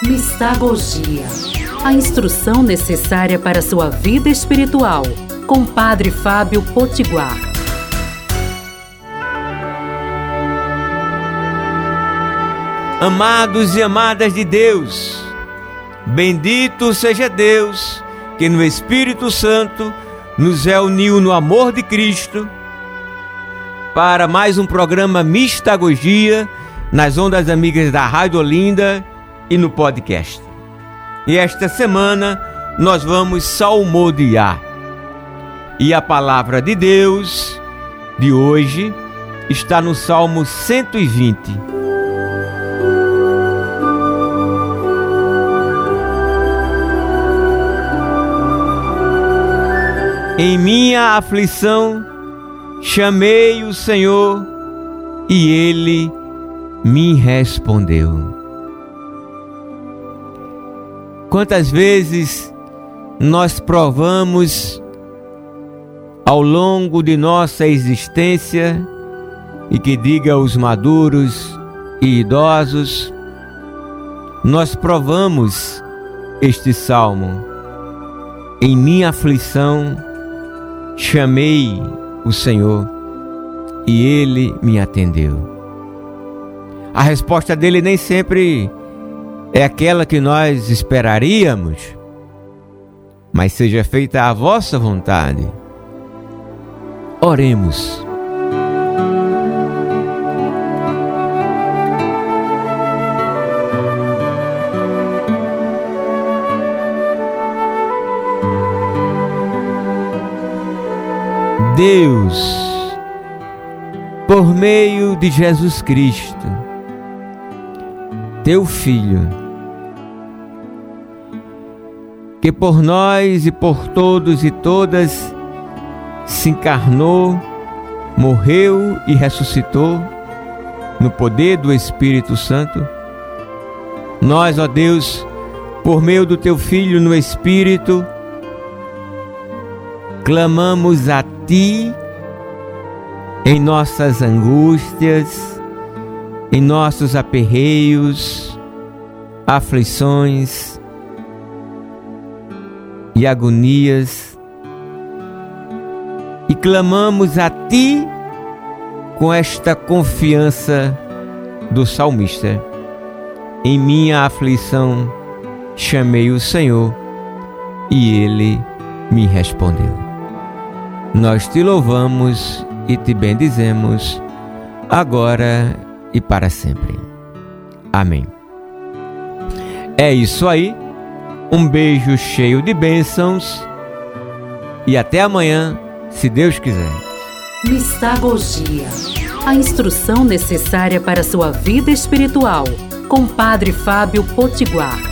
Mistagogia. A instrução necessária para sua vida espiritual. Com Padre Fábio Potiguar. Amados e amadas de Deus, bendito seja Deus que no Espírito Santo nos reuniu no amor de Cristo para mais um programa Mistagogia nas ondas amigas da Rádio Olinda e no podcast. E esta semana nós vamos salmodiar. E a palavra de Deus de hoje está no Salmo 120 Em minha aflição chamei o Senhor e ele me respondeu. Quantas vezes nós provamos ao longo de nossa existência, e que diga os maduros e idosos, nós provamos este salmo. Em minha aflição, Chamei o Senhor e ele me atendeu. A resposta dele nem sempre é aquela que nós esperaríamos, mas seja feita a vossa vontade. Oremos. Deus, por meio de Jesus Cristo, teu Filho, que por nós e por todos e todas se encarnou, morreu e ressuscitou no poder do Espírito Santo. Nós, ó Deus, por meio do teu Filho no Espírito, clamamos a ti em nossas angústias, em nossos aperreios, aflições e agonias, e clamamos a Ti com esta confiança do salmista. Em minha aflição chamei o Senhor e Ele me respondeu. Nós te louvamos e te bendizemos, agora e para sempre. Amém. É isso aí. Um beijo cheio de bênçãos e até amanhã, se Deus quiser. Mistagogia a instrução necessária para sua vida espiritual, com Padre Fábio Potiguar.